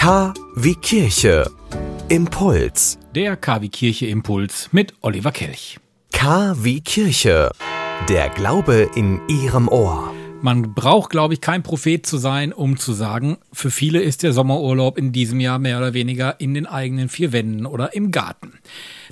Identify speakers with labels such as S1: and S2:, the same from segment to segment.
S1: K wie Kirche. Impuls.
S2: Der KW Kirche Impuls mit Oliver Kelch.
S1: K wie Kirche. Der Glaube in Ihrem Ohr.
S2: Man braucht, glaube ich, kein Prophet zu sein, um zu sagen, für viele ist der Sommerurlaub in diesem Jahr mehr oder weniger in den eigenen vier Wänden oder im Garten.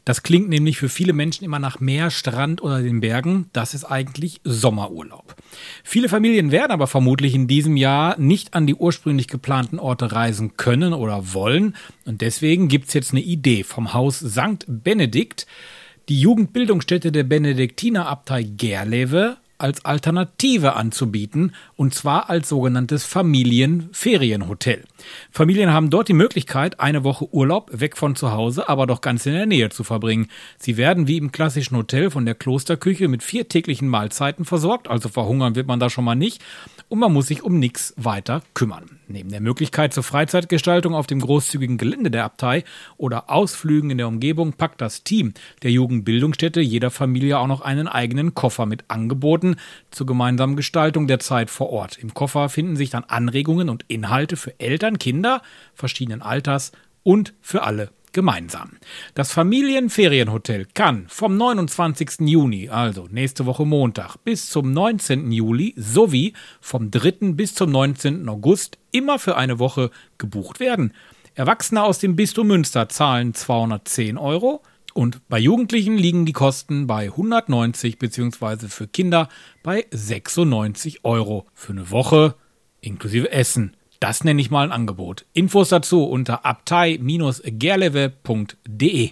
S2: Das klingt nämlich für viele Menschen immer nach Meer, Strand oder den Bergen. Das ist eigentlich Sommerurlaub. Viele Familien werden aber vermutlich in diesem Jahr nicht an die ursprünglich geplanten Orte reisen können oder wollen. Und deswegen gibt es jetzt eine Idee vom Haus St. Benedikt. Die Jugendbildungsstätte der Benediktinerabtei Gerlewe als Alternative anzubieten, und zwar als sogenanntes Familienferienhotel. Familien haben dort die Möglichkeit, eine Woche Urlaub weg von zu Hause, aber doch ganz in der Nähe zu verbringen. Sie werden wie im klassischen Hotel von der Klosterküche mit vier täglichen Mahlzeiten versorgt, also verhungern wird man da schon mal nicht, und man muss sich um nichts weiter kümmern. Neben der Möglichkeit zur Freizeitgestaltung auf dem großzügigen Gelände der Abtei oder Ausflügen in der Umgebung packt das Team der Jugendbildungsstätte jeder Familie auch noch einen eigenen Koffer mit Angeboten zur gemeinsamen Gestaltung der Zeit vor Ort. Im Koffer finden sich dann Anregungen und Inhalte für Eltern, Kinder verschiedenen Alters und für alle gemeinsam. Das Familienferienhotel kann vom 29. Juni, also nächste Woche Montag, bis zum 19. Juli sowie vom 3. bis zum 19. August immer für eine Woche gebucht werden. Erwachsene aus dem Bistum Münster zahlen 210 Euro und bei Jugendlichen liegen die Kosten bei 190 bzw. für Kinder bei 96 Euro für eine Woche inklusive Essen. Das nenne ich mal ein Angebot. Infos dazu unter abtei-gerlewe.de.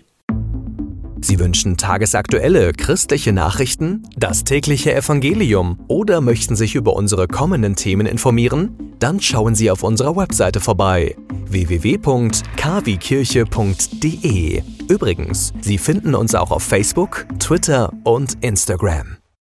S1: Sie wünschen tagesaktuelle christliche Nachrichten, das tägliche Evangelium oder möchten sich über unsere kommenden Themen informieren? Dann schauen Sie auf unserer Webseite vorbei www.kwkirche.de. Übrigens, Sie finden uns auch auf Facebook, Twitter und Instagram.